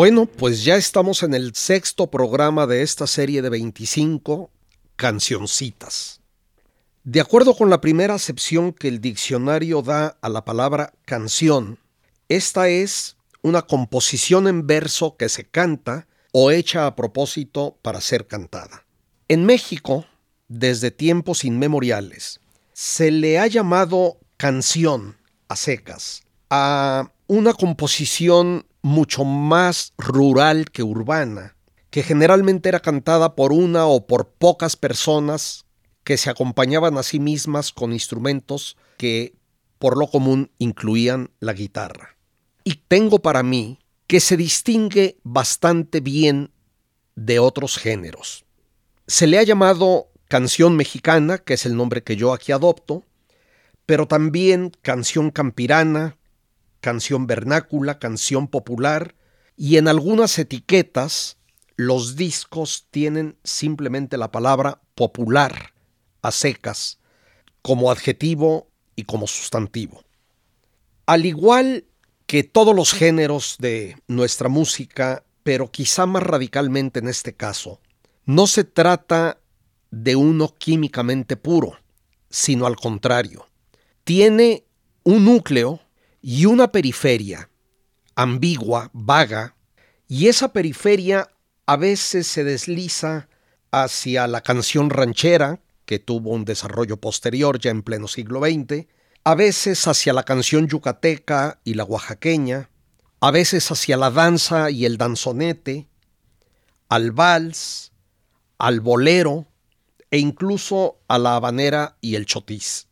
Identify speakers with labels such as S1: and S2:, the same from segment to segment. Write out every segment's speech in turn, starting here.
S1: Bueno, pues ya estamos en el sexto programa de esta serie de 25 cancioncitas. De acuerdo con la primera acepción que el diccionario da a la palabra canción, esta es una composición en verso que se canta o hecha a propósito para ser cantada. En México, desde tiempos inmemoriales, se le ha llamado canción a secas a una composición mucho más rural que urbana, que generalmente era cantada por una o por pocas personas que se acompañaban a sí mismas con instrumentos que por lo común incluían la guitarra. Y tengo para mí que se distingue bastante bien de otros géneros. Se le ha llamado canción mexicana, que es el nombre que yo aquí adopto, pero también canción campirana, canción vernácula, canción popular, y en algunas etiquetas los discos tienen simplemente la palabra popular a secas como adjetivo y como sustantivo. Al igual que todos los géneros de nuestra música, pero quizá más radicalmente en este caso, no se trata de uno químicamente puro, sino al contrario. Tiene un núcleo y una periferia ambigua, vaga, y esa periferia a veces se desliza hacia la canción ranchera, que tuvo un desarrollo posterior ya en pleno siglo XX, a veces hacia la canción yucateca y la oaxaqueña, a veces hacia la danza y el danzonete, al vals, al bolero e incluso a la habanera y el chotis.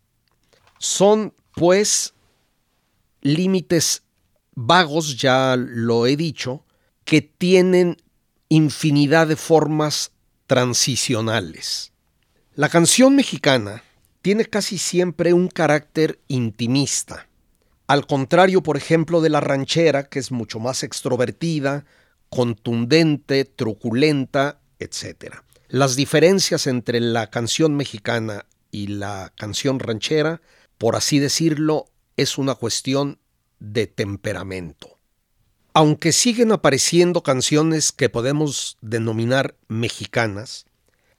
S1: Son, pues, límites vagos, ya lo he dicho, que tienen infinidad de formas transicionales. La canción mexicana tiene casi siempre un carácter intimista, al contrario, por ejemplo, de la ranchera, que es mucho más extrovertida, contundente, truculenta, etc. Las diferencias entre la canción mexicana y la canción ranchera, por así decirlo, es una cuestión de temperamento. Aunque siguen apareciendo canciones que podemos denominar mexicanas,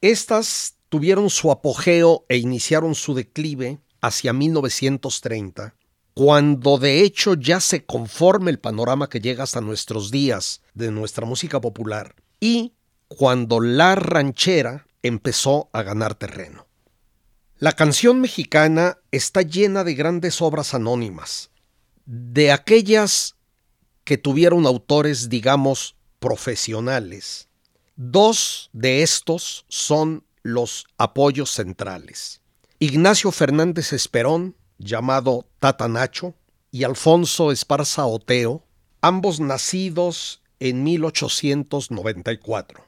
S1: estas tuvieron su apogeo e iniciaron su declive hacia 1930, cuando de hecho ya se conforma el panorama que llega hasta nuestros días de nuestra música popular y cuando la ranchera empezó a ganar terreno. La canción mexicana está llena de grandes obras anónimas, de aquellas que tuvieron autores, digamos, profesionales. Dos de estos son los apoyos centrales. Ignacio Fernández Esperón, llamado Tata Nacho, y Alfonso Esparza Oteo, ambos nacidos en 1894.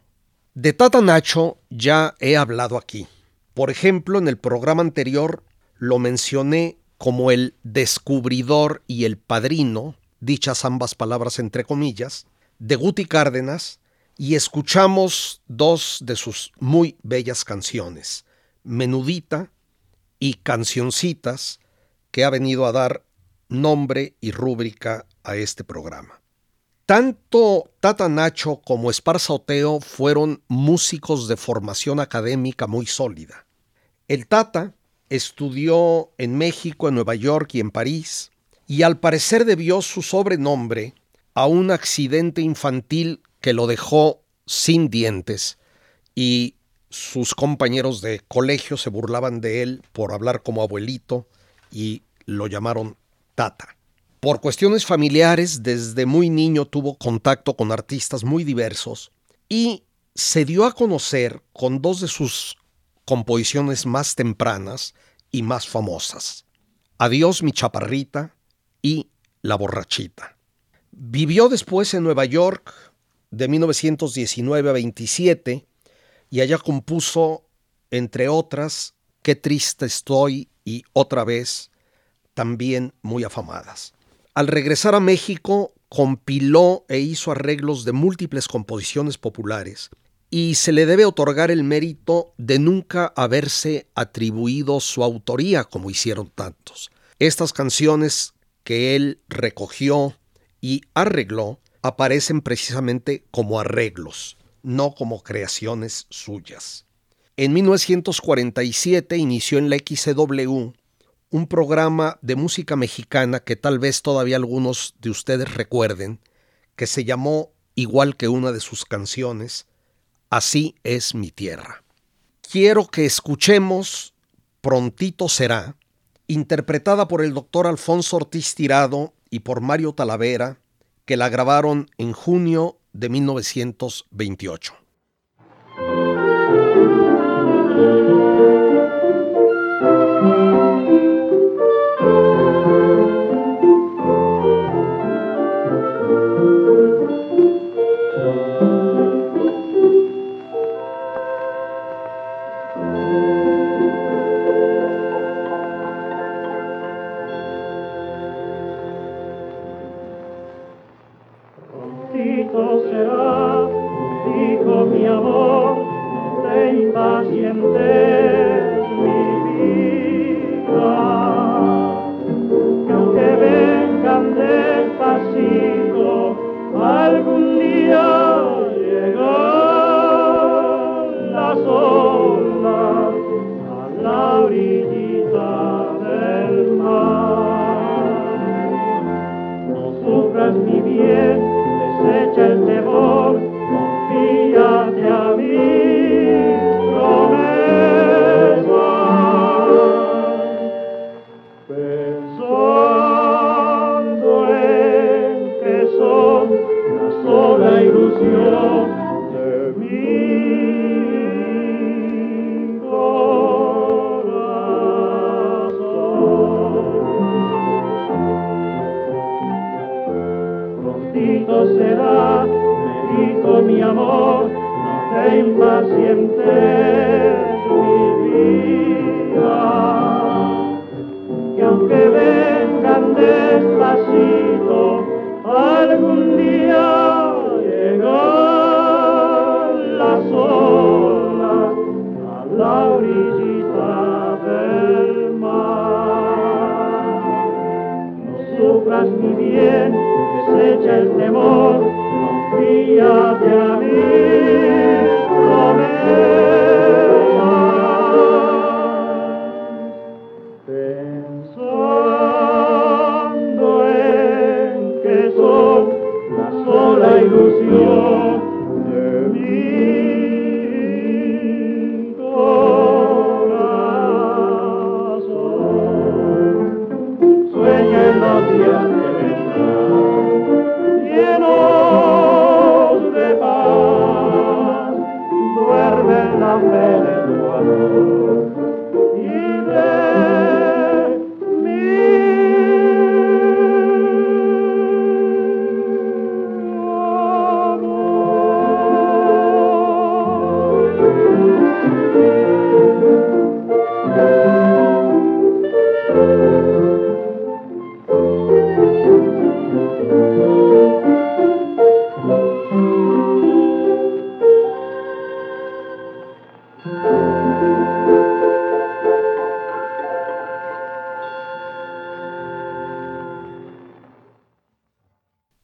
S1: De Tata Nacho ya he hablado aquí. Por ejemplo, en el programa anterior lo mencioné como el descubridor y el padrino, dichas ambas palabras entre comillas, de Guti Cárdenas, y escuchamos dos de sus muy bellas canciones, Menudita y Cancioncitas, que ha venido a dar nombre y rúbrica a este programa. Tanto Tata Nacho como Esparza Oteo fueron músicos de formación académica muy sólida. El Tata estudió en México, en Nueva York y en París, y al parecer debió su sobrenombre a un accidente infantil que lo dejó sin dientes y sus compañeros de colegio se burlaban de él por hablar como abuelito y lo llamaron Tata. Por cuestiones familiares, desde muy niño tuvo contacto con artistas muy diversos y se dio a conocer con dos de sus composiciones más tempranas y más famosas. Adiós mi chaparrita y La borrachita. Vivió después en Nueva York,
S2: de 1919 a 27 y allá compuso, entre otras, Qué triste estoy y otra vez, también muy afamadas. Al regresar a México, compiló e hizo arreglos de múltiples composiciones populares y se le debe otorgar el mérito de nunca haberse atribuido su autoría como hicieron tantos. Estas canciones que él recogió y arregló aparecen precisamente como arreglos, no como creaciones suyas. En 1947 inició en la XCW un programa de música mexicana que tal vez todavía algunos de ustedes recuerden, que se llamó, igual que una de sus canciones, Así es mi tierra. Quiero que escuchemos Prontito será, interpretada por el doctor Alfonso Ortiz Tirado y por Mario Talavera, que la grabaron en junio de 1928.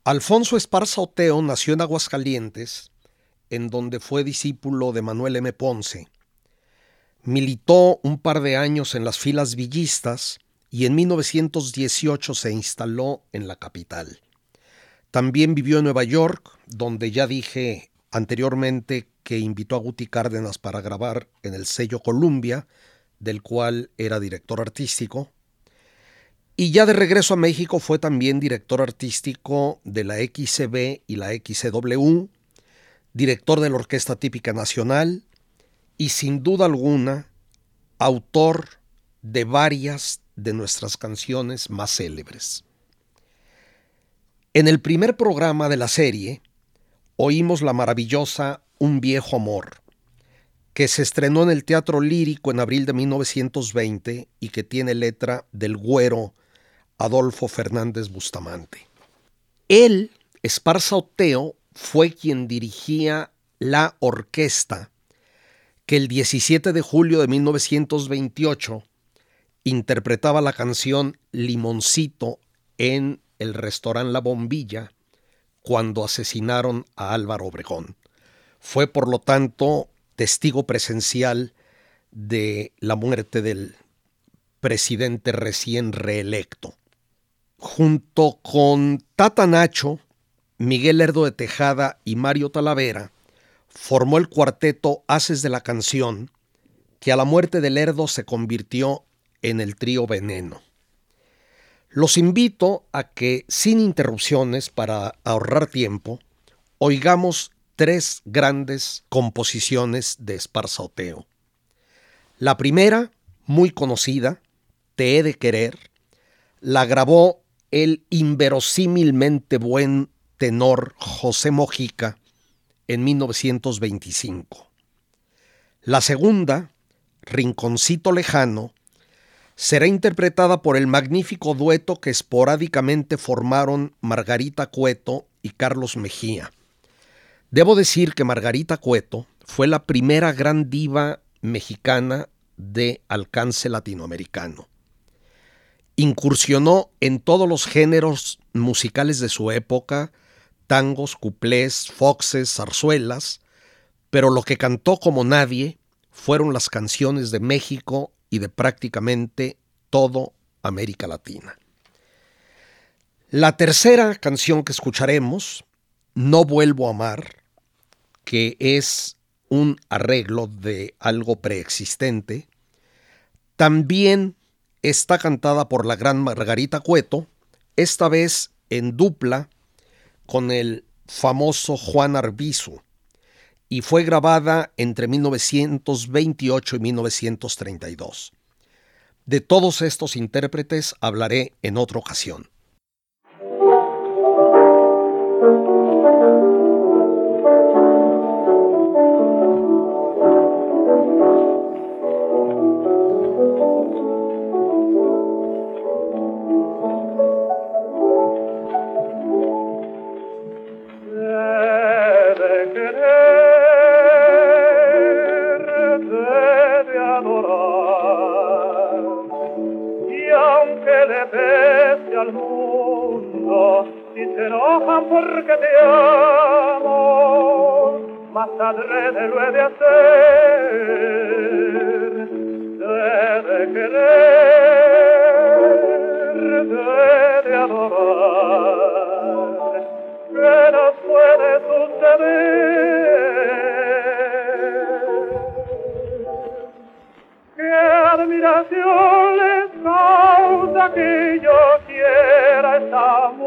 S2: Alfonso Esparza Oteo nació en Aguascalientes, en donde fue discípulo de Manuel M. Ponce. Militó un par de años en las filas villistas y en 1918 se instaló en la capital. También vivió en Nueva York, donde ya dije anteriormente que invitó a Guti Cárdenas para grabar en el sello Columbia, del cual era director artístico. Y ya de regreso a México fue también director artístico de la XCB y la XCW, director de la Orquesta Típica Nacional y sin duda alguna autor de varias de nuestras canciones más célebres. En el primer programa de la serie,
S1: oímos la maravillosa Un viejo amor, que se estrenó en el Teatro Lírico en abril de 1920 y que tiene letra del güero Adolfo Fernández Bustamante. Él, Esparza Oteo, fue quien dirigía la orquesta que el 17 de julio de 1928 interpretaba la canción Limoncito en el restaurante La Bombilla cuando asesinaron a Álvaro Obregón. Fue, por lo tanto, testigo presencial de la muerte del presidente recién reelecto. Junto con Tata Nacho, Miguel Lerdo de Tejada y Mario Talavera, formó el cuarteto Haces de la Canción, que a la muerte de Lerdo se convirtió en el trío Veneno. Los invito a que, sin interrupciones para ahorrar tiempo, oigamos tres grandes composiciones de Oteo. La primera, muy conocida, Te he de querer, la grabó el inverosímilmente buen tenor José Mojica en 1925. La segunda, Rinconcito Lejano, será interpretada por el magnífico dueto que esporádicamente formaron Margarita Cueto y Carlos Mejía. Debo decir que Margarita Cueto fue la primera gran diva mexicana de alcance latinoamericano. Incursionó en todos los géneros musicales de su época, tangos, cuplés, foxes, zarzuelas, pero lo que cantó como nadie fueron las canciones de México y de prácticamente todo América Latina. La tercera canción que escucharemos, No vuelvo a amar, que es un arreglo de algo preexistente, también está cantada por la gran Margarita Cueto, esta vez en dupla con el famoso Juan Arbizu, y fue grabada entre 1928 y 1932. De todos estos intérpretes hablaré en otra ocasión.
S3: si se enojan porque te amo, más adrede lo he de hacer, de querer, de, adorar, que nos puede suceder. Qué
S2: admiración les causa que yo quiera esta mujer.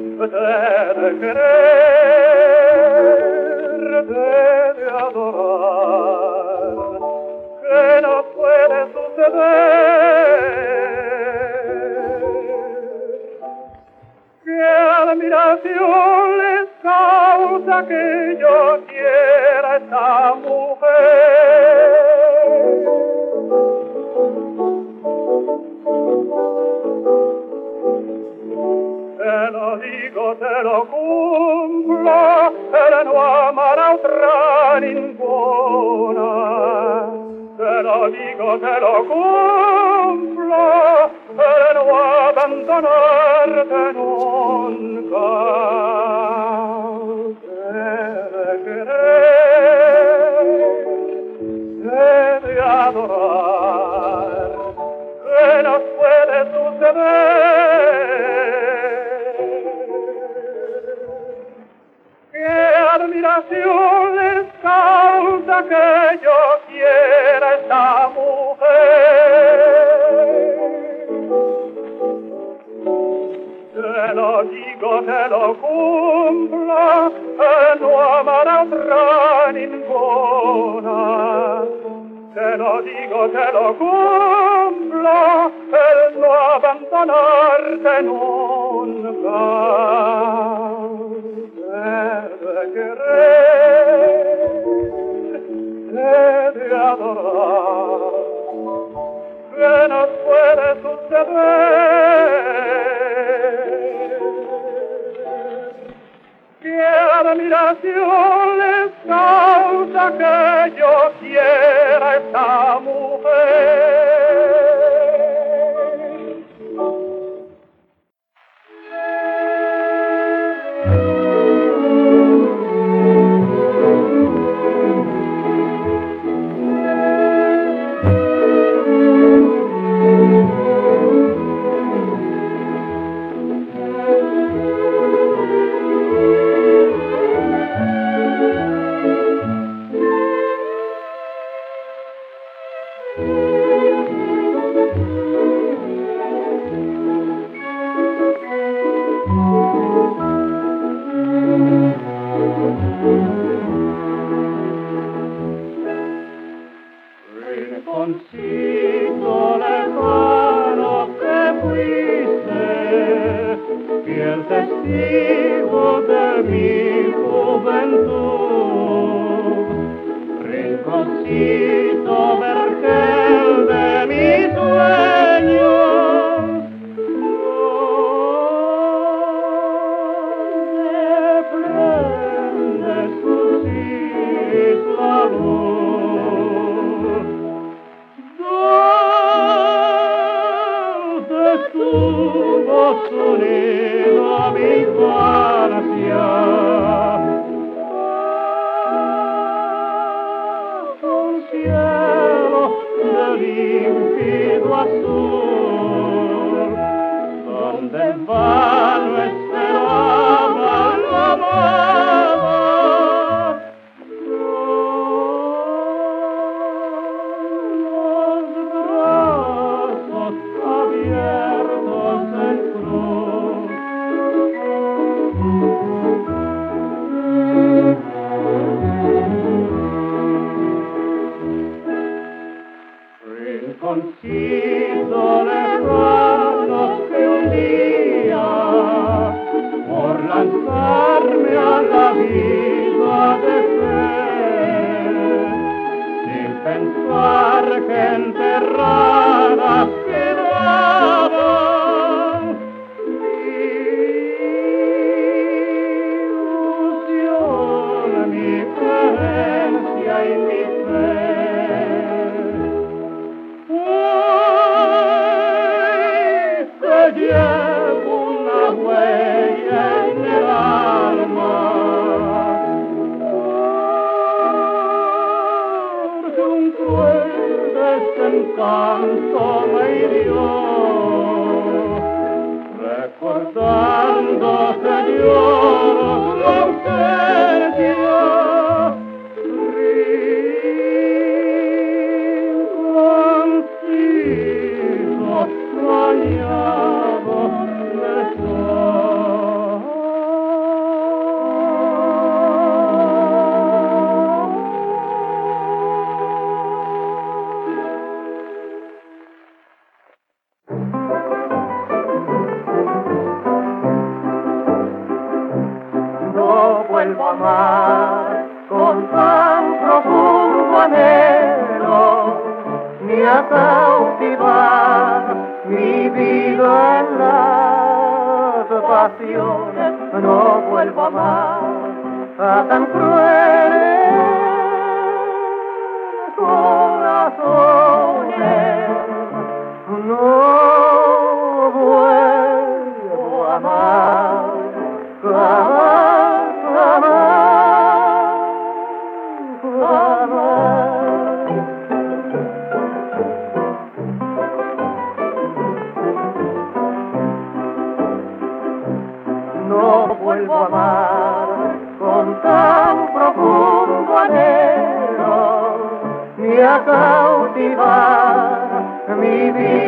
S2: De de adorar,
S3: que no puede suceder. Que admiración les causa que yo quiera esta mujer. yo
S2: te lo cumpla, él no amará otra ninguna. Te lo digo, te lo cumpla, él no abandonarte nunca. Debe querer, debe adorar, que nos puede suceder. admiración les causa que yo quiera esta mujer. Te lo digo, te
S4: lo cumpla, que no amará otra ninguna. Te lo digo, te lo cumpla, el no abandonarte nunca. Te querer, te de adorar, que nos puede suceder. qué admiración les causa que yo quiera esta mujer. No vuelvo a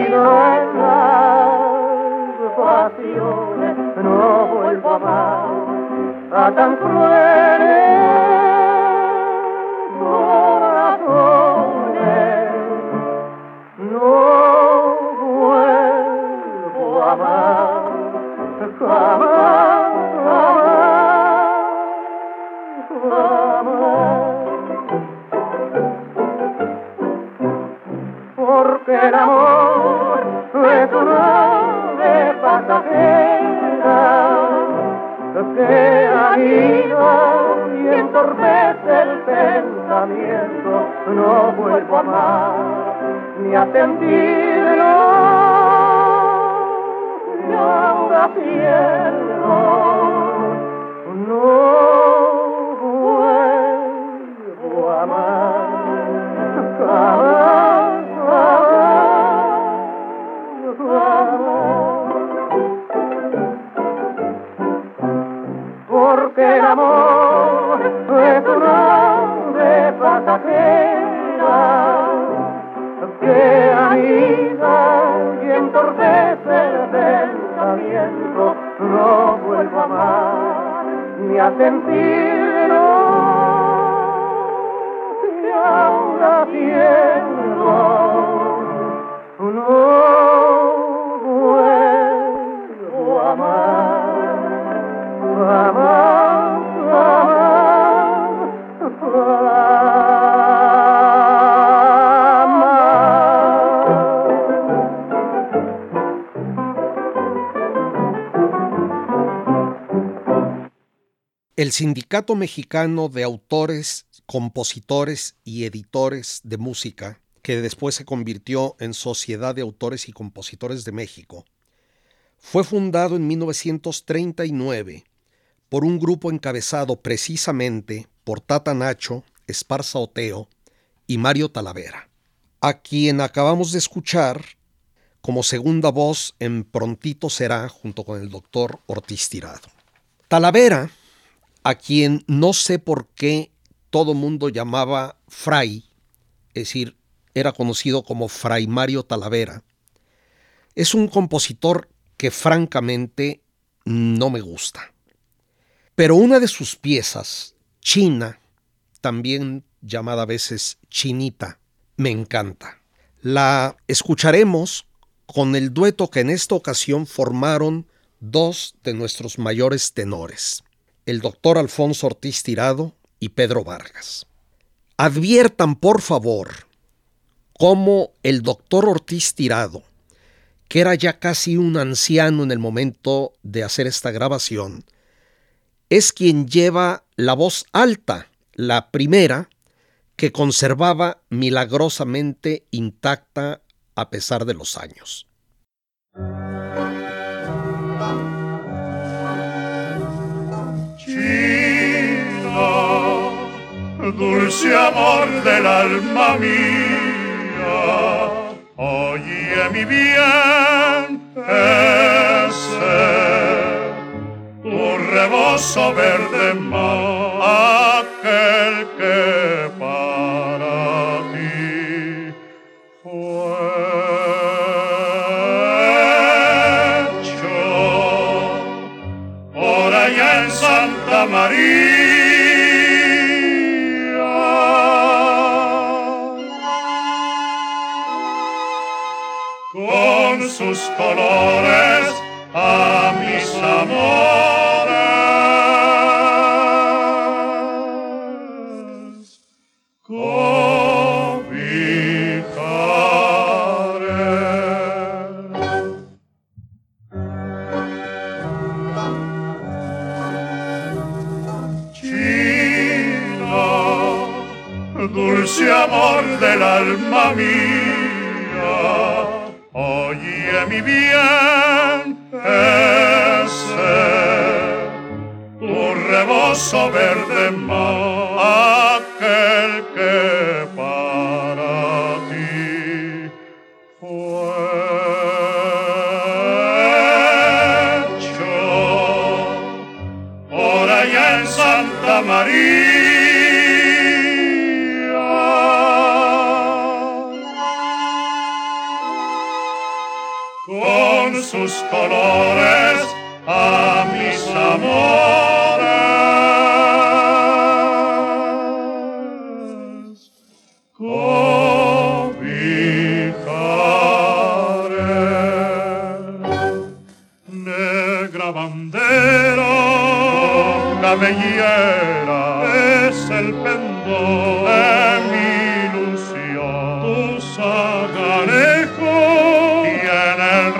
S4: vida en las pasiones. No vuelvo a amar a tan crueles ni a sentirlo y ahora pierdo. No ni
S1: El Sindicato Mexicano de Autores, Compositores y Editores de Música, que después se convirtió en Sociedad de Autores y Compositores de México, fue fundado en 1939 por un grupo encabezado precisamente por Tata Nacho, Esparza Oteo y Mario Talavera, a quien acabamos de escuchar como segunda voz en Prontito será junto con el doctor Ortiz Tirado. Talavera a quien no sé por qué todo mundo llamaba Fray, es decir, era conocido como Fray Mario Talavera, es un compositor que francamente no me gusta. Pero una de sus piezas, China, también llamada a veces Chinita, me encanta. La escucharemos con el dueto que en esta ocasión formaron dos de nuestros mayores tenores el doctor Alfonso Ortiz Tirado y Pedro Vargas. Adviertan, por favor, cómo el doctor Ortiz Tirado, que era ya casi un anciano en el momento de hacer esta grabación, es quien lleva la voz alta, la primera, que conservaba milagrosamente intacta a pesar de los años.
S3: Dulce amor del alma mía, oye mi bien ese, tu rebozo verde mar, aquel que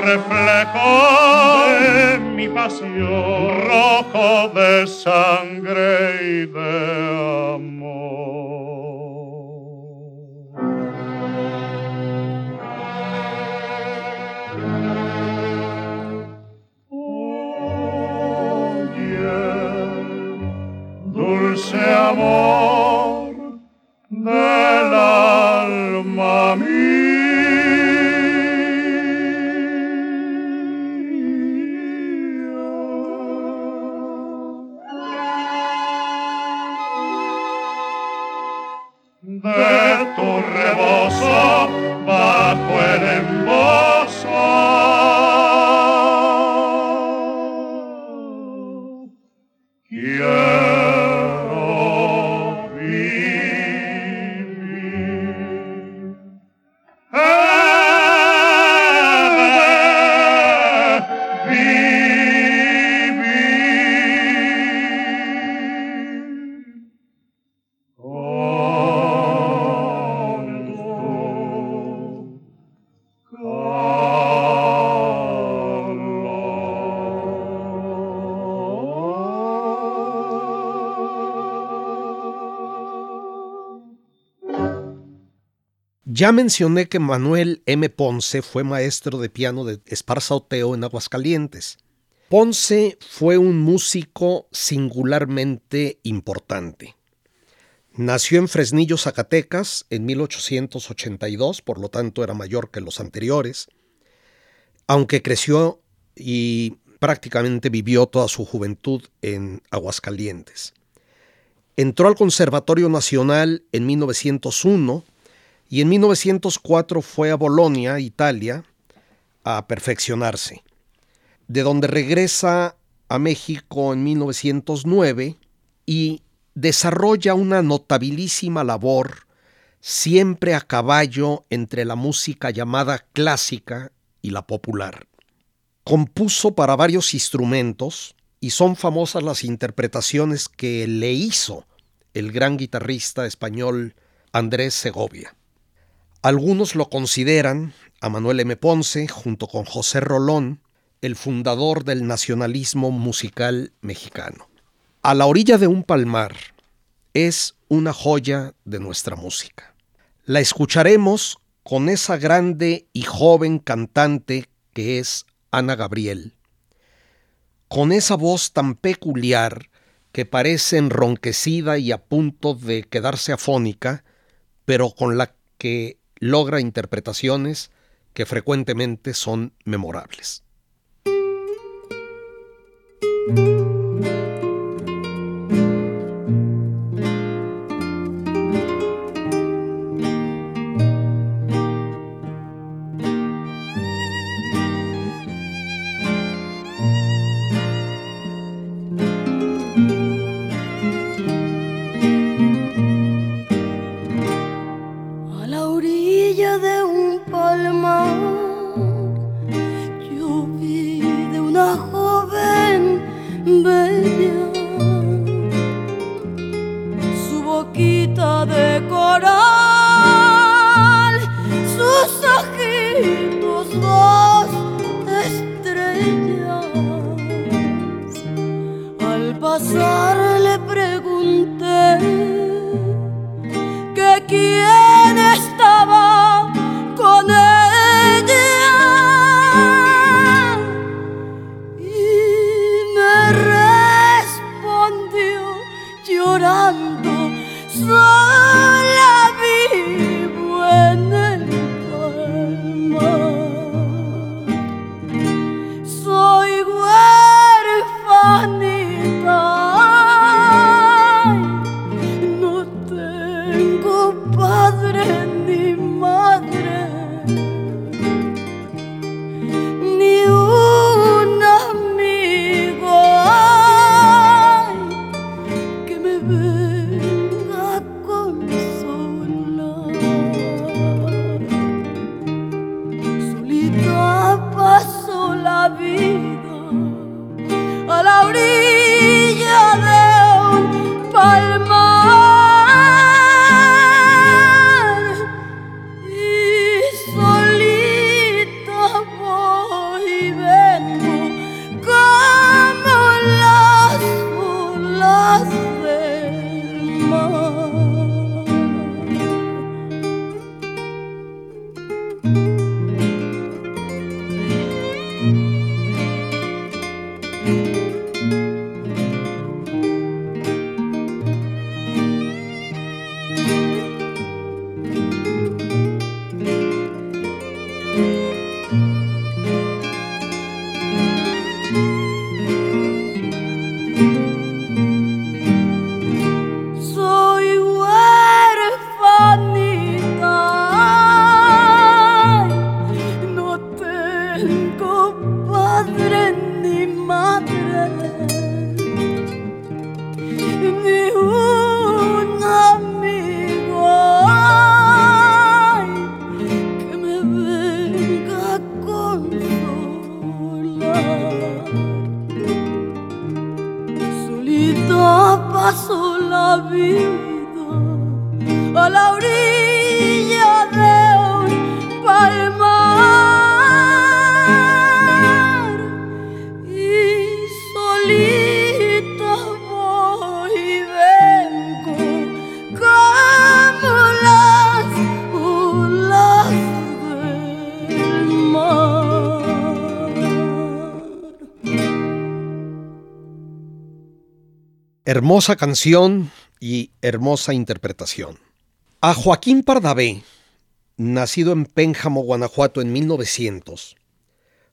S3: reflejo de mi pasión, rojo de sangre y de
S1: Ya mencioné que Manuel M. Ponce fue maestro de piano de Esparza Oteo en Aguascalientes. Ponce fue un músico singularmente importante. Nació en Fresnillo, Zacatecas, en 1882, por lo tanto era mayor que los anteriores, aunque creció y prácticamente vivió toda su juventud en Aguascalientes. Entró al Conservatorio Nacional en 1901 y en 1904 fue a Bolonia, Italia, a perfeccionarse, de donde regresa a México en 1909 y desarrolla una notabilísima labor siempre a caballo entre la música llamada clásica y la popular. Compuso para varios instrumentos y son famosas las interpretaciones que le hizo el gran guitarrista español Andrés Segovia. Algunos lo consideran, a Manuel M. Ponce, junto con José Rolón, el fundador del nacionalismo musical mexicano. A la orilla de un palmar es una joya de nuestra música. La escucharemos con esa grande y joven cantante que es Ana Gabriel, con esa voz tan peculiar que parece enronquecida y a punto de quedarse afónica, pero con la que logra interpretaciones que frecuentemente son memorables.
S5: Bella su boquita de coral,
S1: Hermosa canción y hermosa interpretación. A Joaquín Pardavé, nacido en Pénjamo, Guanajuato en 1900,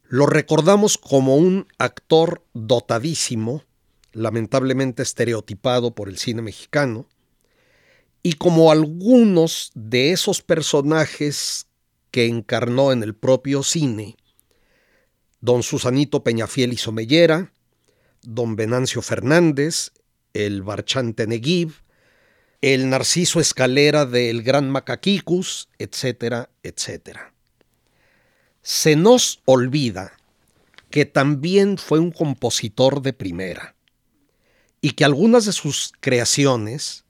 S1: lo recordamos como un actor dotadísimo, lamentablemente estereotipado por el cine mexicano, y como algunos de esos personajes que encarnó en el propio cine, don Susanito Peñafiel y Somellera, don Venancio Fernández, el Barchante Neguib, el Narciso Escalera del Gran Macaquicus, etcétera, etcétera. Se nos olvida que también fue un compositor de primera y que algunas de sus creaciones,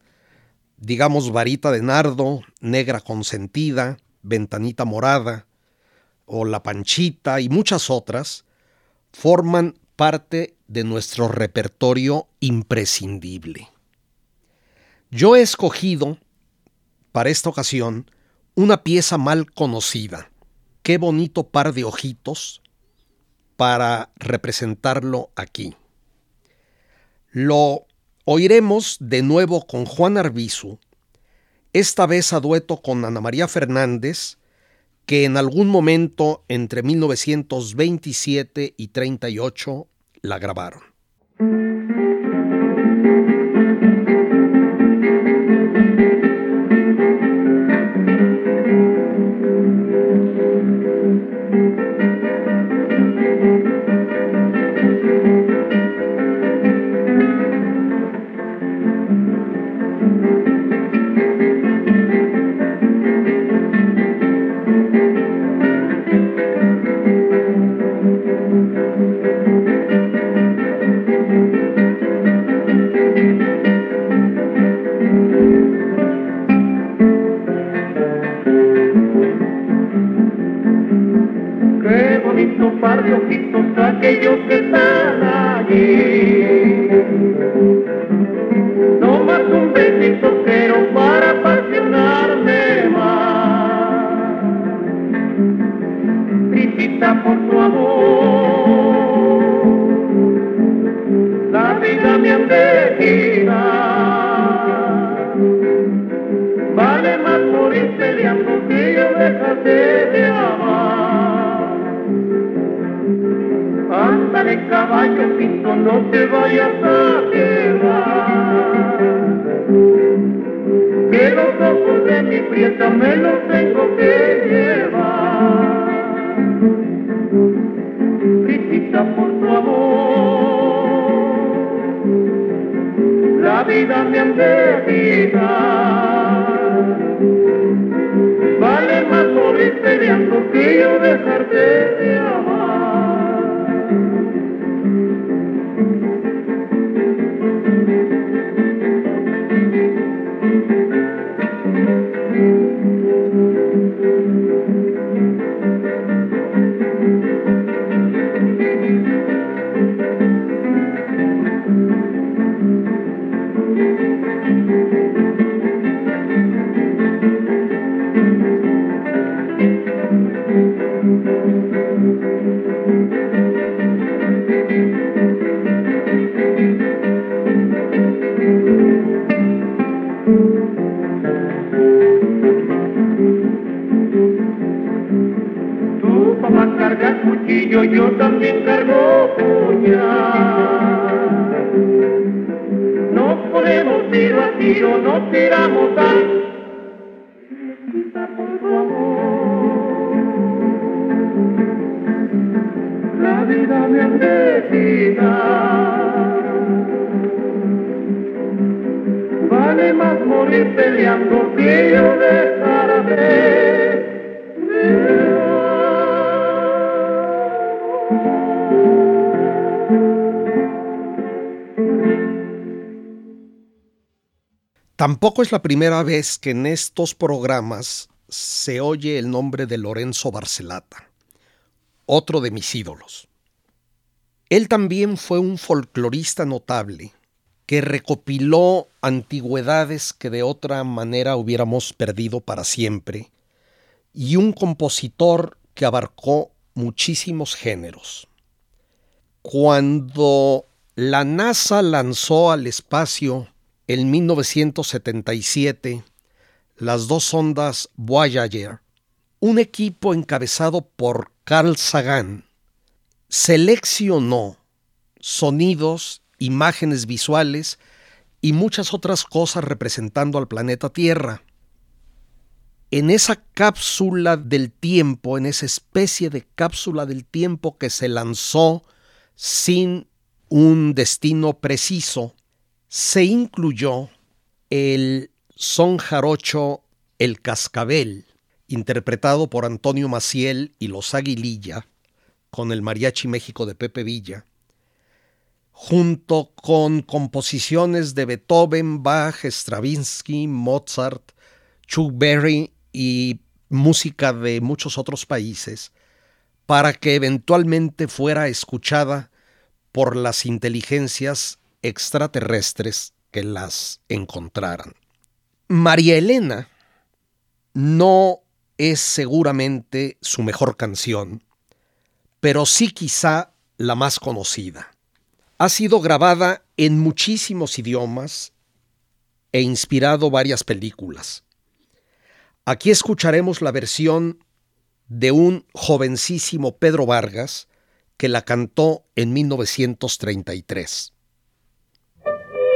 S1: digamos Varita de Nardo, Negra Consentida, Ventanita Morada o La Panchita y muchas otras, forman parte de nuestro repertorio imprescindible. Yo he escogido para esta ocasión una pieza mal conocida. Qué bonito par de ojitos para representarlo aquí. Lo oiremos de nuevo con Juan Arbizu, esta vez a dueto con Ana María Fernández, que en algún momento entre 1927 y 38 la grabaron.
S4: No te vayas a quedar. Que los ojos de mi prieta me los tengo que llevar. Visita por tu amor, la vida me han de
S1: Tampoco es la primera vez que en estos programas se oye el nombre de Lorenzo Barcelata, otro de mis ídolos. Él también fue un folclorista notable que recopiló antigüedades que de otra manera hubiéramos perdido para siempre, y un compositor que abarcó muchísimos géneros. Cuando la NASA lanzó al espacio en 1977 las dos sondas Voyager, un equipo encabezado por Carl Sagan seleccionó sonidos, imágenes visuales y muchas otras cosas representando al planeta Tierra. En esa cápsula del tiempo, en esa especie de cápsula del tiempo que se lanzó sin un destino preciso, se incluyó el son jarocho El Cascabel, interpretado por Antonio Maciel y los Aguililla, con el Mariachi México de Pepe Villa, junto con composiciones de Beethoven, Bach, Stravinsky, Mozart, Chuck Berry y música de muchos otros países, para que eventualmente fuera escuchada por las inteligencias extraterrestres que las encontraran. María Elena no es seguramente su mejor canción, pero sí quizá la más conocida. Ha sido grabada en muchísimos idiomas e inspirado varias películas. Aquí escucharemos la versión de un jovencísimo Pedro Vargas que la cantó en 1933.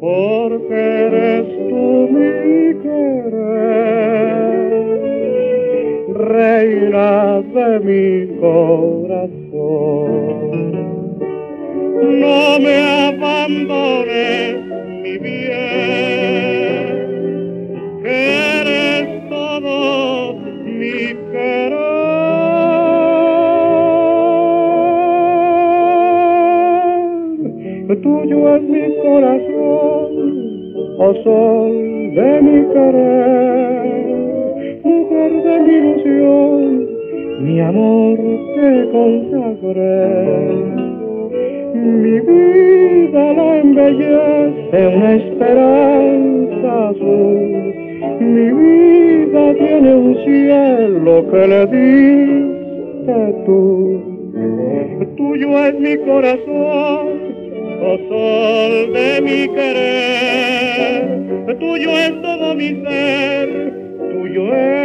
S3: Porque eres tú mi querer, reina de mi corazón. No me abandones, mi bien, que tuyo es mi corazón, oh sol de mi querer, mujer de mi ilusión, mi amor te consagré. Mi vida la embellece una esperanza azul, mi vida tiene un cielo que le diste tú. Tuyo es mi corazón, oh sol de mi querer, tuyo es todo mi ser, tuyo es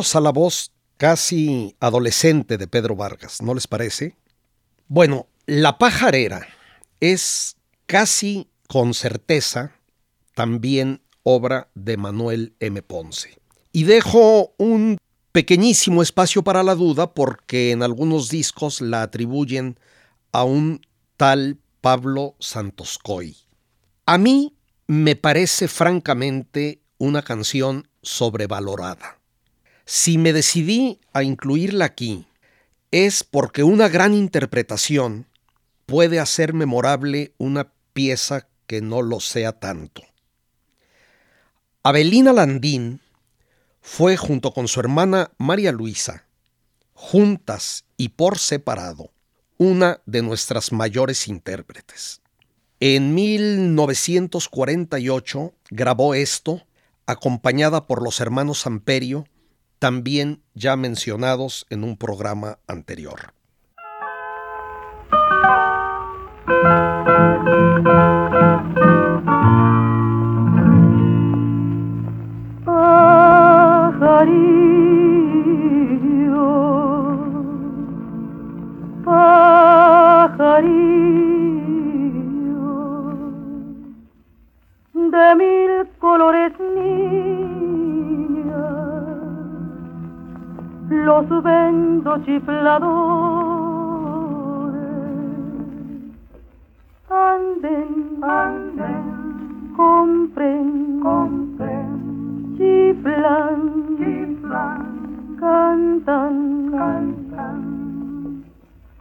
S1: Curiosa la voz casi adolescente de Pedro Vargas, ¿no les parece? Bueno, La pajarera es casi con certeza también obra de Manuel M. Ponce. Y dejo un pequeñísimo espacio para la duda porque en algunos discos la atribuyen a un tal Pablo Santoscoy. A mí me parece francamente una canción sobrevalorada. Si me decidí a incluirla aquí, es porque una gran interpretación puede hacer memorable una pieza que no lo sea tanto. Abelina Landín fue junto con su hermana María Luisa, juntas y por separado, una de nuestras mayores intérpretes. En 1948 grabó esto, acompañada por los hermanos Amperio, también ya mencionados en un programa anterior.
S6: de mil colores los vendo chifladores, anden, anden, compren, compren, chiflan, chiflan, cantan, cantan,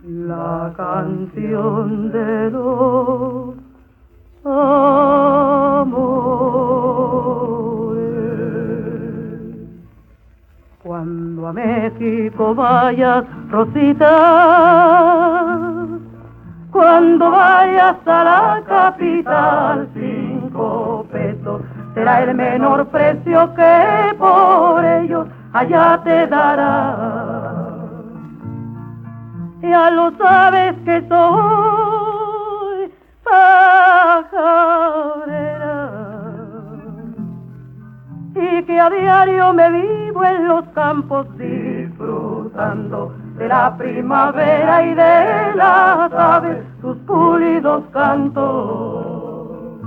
S6: la canción de los cuando a México vayas, Rosita, cuando vayas a la capital, cinco pesos será el menor precio que por ellos allá te dará. Ya lo sabes que soy a diario me vivo en los campos disfrutando de la primavera y de las aves sus pulidos cantos.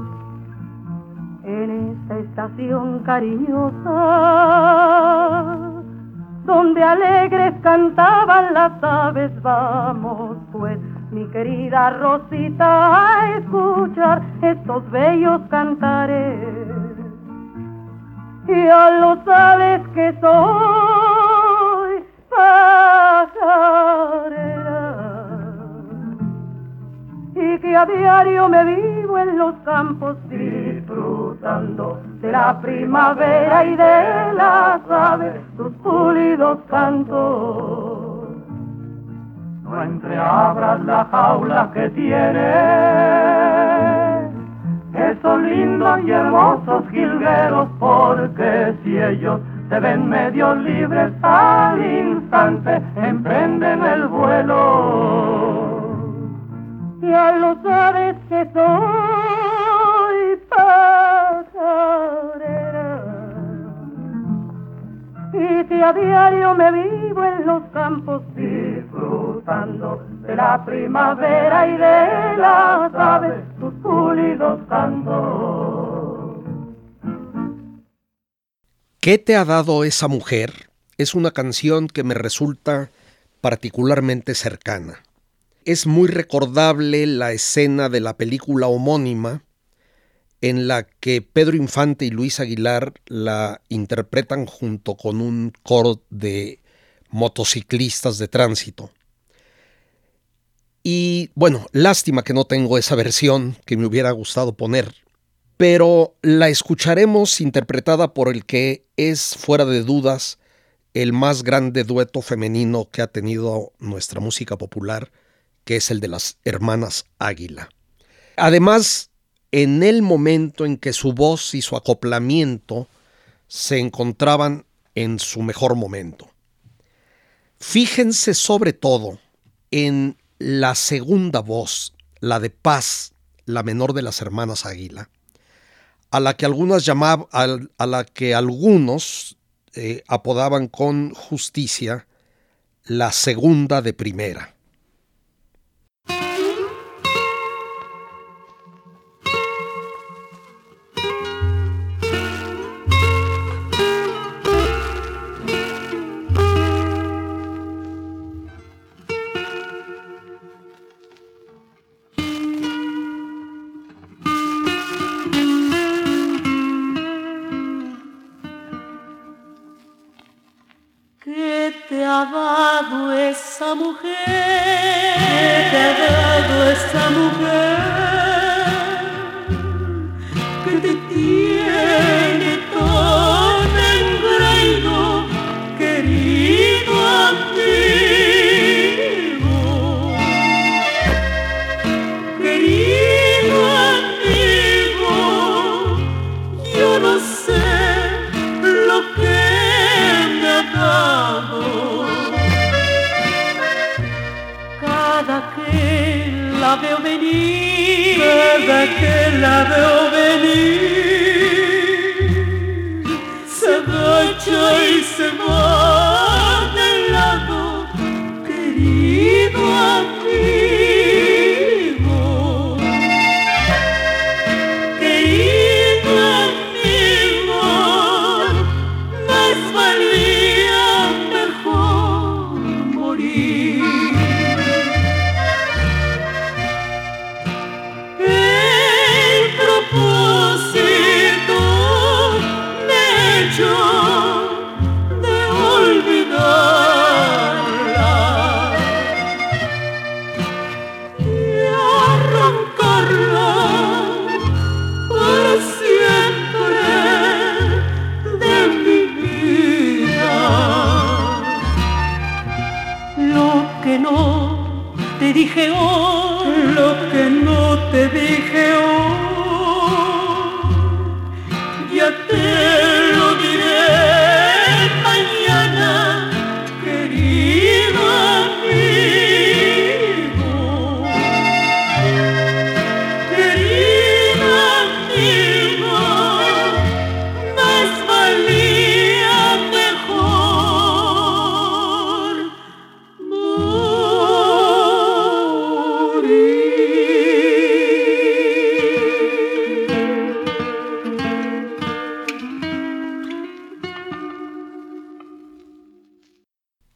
S6: En esta estación cariñosa, donde alegres cantaban las aves, vamos pues mi querida Rosita, a escuchar estos bellos cantares. Ya lo sabes que soy pajarera y que a diario me vivo en los campos disfrutando de la primavera y de las aves, sus pulidos cantos. No entreabras la jaula que esos lindos y hermosos jilgueros, porque si ellos se ven medio libres al instante, emprenden el vuelo. Ya lo sabes que soy pasarera y que a diario me vivo en los campos disfrutando de la primavera y de las aves
S1: ¿Qué te ha dado esa mujer? Es una canción que me resulta particularmente cercana. Es muy recordable la escena de la película homónima en la que Pedro Infante y Luis Aguilar la interpretan junto con un coro de motociclistas de tránsito. Y bueno, lástima que no tengo esa versión que me hubiera gustado poner, pero la escucharemos interpretada por el que es, fuera de dudas, el más grande dueto femenino que ha tenido nuestra música popular, que es el de las hermanas Águila. Además, en el momento en que su voz y su acoplamiento se encontraban en su mejor momento. Fíjense sobre todo en la segunda voz, la de Paz, la menor de las hermanas Águila, a la que algunas llamaban, a la que algunos
S5: eh, apodaban con justicia la segunda de primera. la veo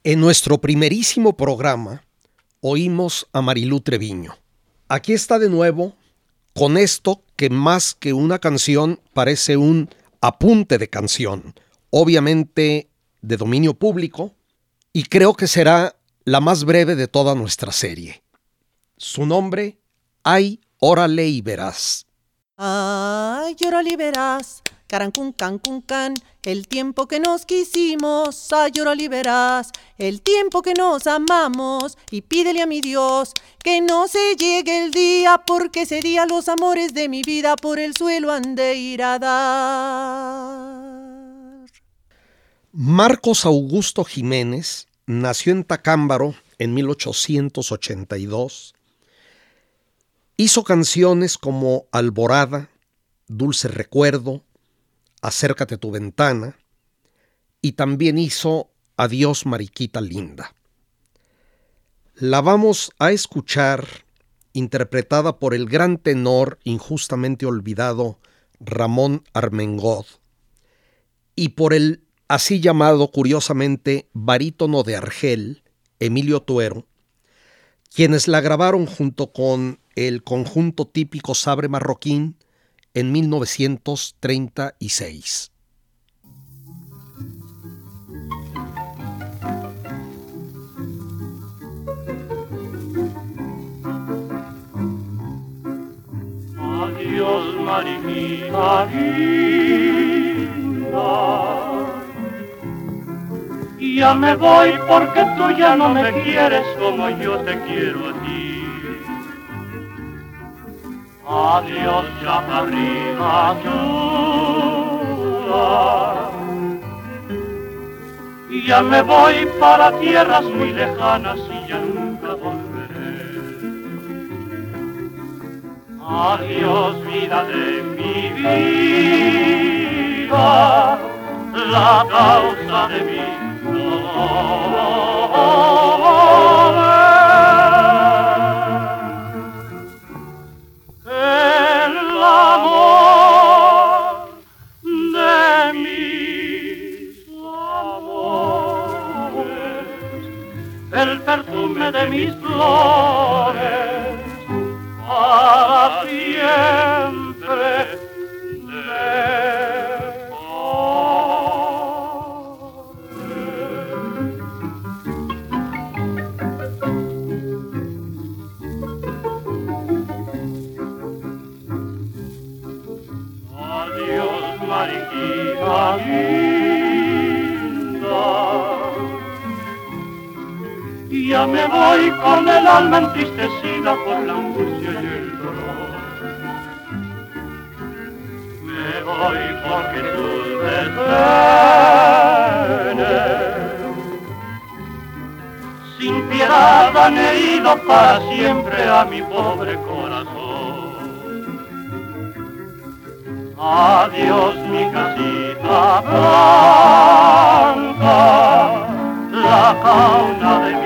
S5: En nuestro primerísimo programa oímos a Marilú Treviño. Aquí está de nuevo con esto que más que una canción parece un apunte de canción, obviamente de dominio público, y creo que será la más breve de toda nuestra serie. Su nombre, Ay, órale y verás.
S7: Ay, órale y verás Carancun, can, can, el tiempo que nos quisimos, ay, órale verás, el tiempo que nos amamos, y pídele a mi Dios que no se llegue el día, porque ese día los amores de mi vida por el suelo han de ir a dar.
S5: Marcos Augusto Jiménez nació en Tacámbaro en 1882. Hizo canciones como Alborada, Dulce Recuerdo, Acércate tu ventana, y también hizo Adiós Mariquita Linda. La vamos a escuchar interpretada por el gran tenor injustamente olvidado Ramón Armengod y por el así llamado curiosamente barítono de Argel, Emilio Tuero, quienes la grabaron junto con el conjunto típico Sabre Marroquín en 1936.
S2: Adiós, mariquita linda. Ya me voy porque tú ya no me quieres como yo te quiero a ti. Adiós, chaparrita chula. Ya me voy para tierras muy lejanas y ya nunca volveré. Adiós, vida de mi vida, la causa de mi El perfume de mis flores para siempre de Adiós, mariquita mía. Ya me voy con el alma entristecida por la angustia y el dolor. Me voy porque tus desdenes sin piedad han herido para siempre a mi pobre corazón. Adiós mi casita blanca, la cauna de mi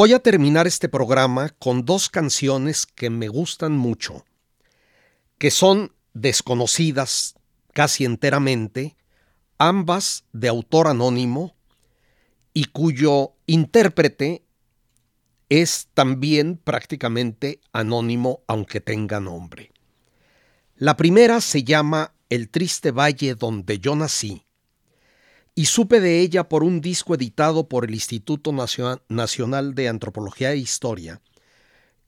S1: Voy a terminar este programa con dos canciones que me gustan mucho, que son desconocidas casi enteramente, ambas de autor anónimo y cuyo intérprete es también prácticamente anónimo aunque tenga nombre. La primera se llama El triste valle donde yo nací y supe de ella por un disco editado por el Instituto Nacional de Antropología e Historia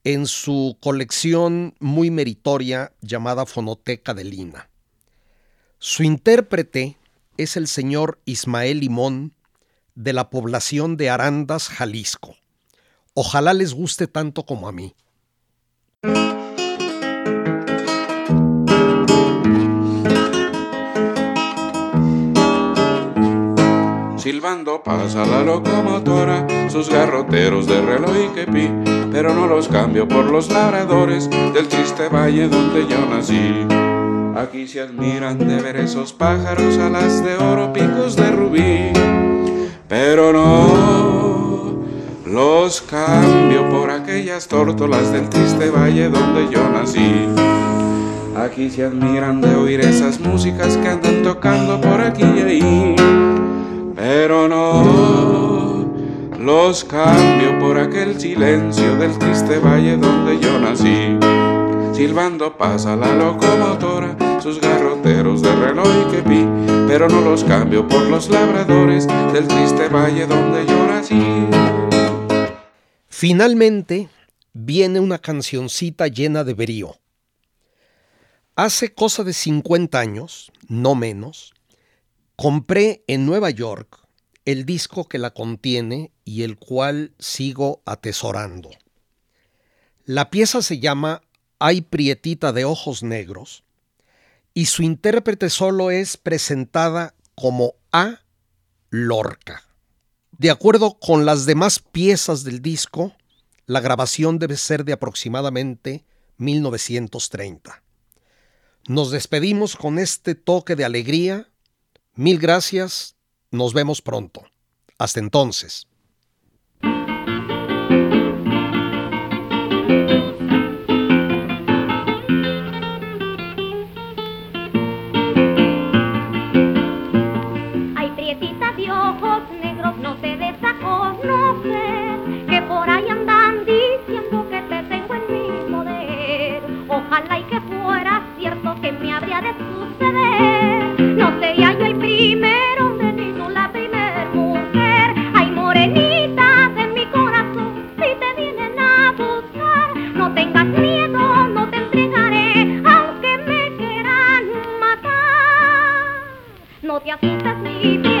S1: en su colección muy meritoria llamada Fonoteca de Lina. Su intérprete es el señor Ismael Limón de la población de Arandas, Jalisco. Ojalá les guste tanto como a mí.
S8: Silbando pasa la locomotora, sus garroteros de reloj y quepí, pero no los cambio por los labradores del triste valle donde yo nací. Aquí se admiran de ver esos pájaros, alas de oro, picos de rubí, pero no los cambio por aquellas tórtolas del triste valle donde yo nací. Aquí se admiran de oír esas músicas que andan tocando por aquí y ahí, pero no los cambio por aquel silencio del triste valle donde yo nací. Silbando pasa la locomotora, sus garroteros de reloj y quepí, pero no los cambio por los labradores del triste valle donde yo nací.
S1: Finalmente viene una cancioncita llena de brío. Hace cosa de 50 años, no menos, compré en Nueva York el disco que la contiene y el cual sigo atesorando. La pieza se llama Hay prietita de ojos negros y su intérprete solo es presentada como A. Lorca. De acuerdo con las demás piezas del disco, la grabación debe ser de aproximadamente 1930. Nos despedimos con este toque de alegría. Mil gracias. Nos vemos pronto. Hasta entonces
S9: incierto que me habría de suceder. No sería yo el primero hombre ni tú la primer mujer. Hay morenitas en mi corazón si te vienen a buscar. No tengas miedo, no te entregaré, aunque me quieran matar. No te asustes, mi piel.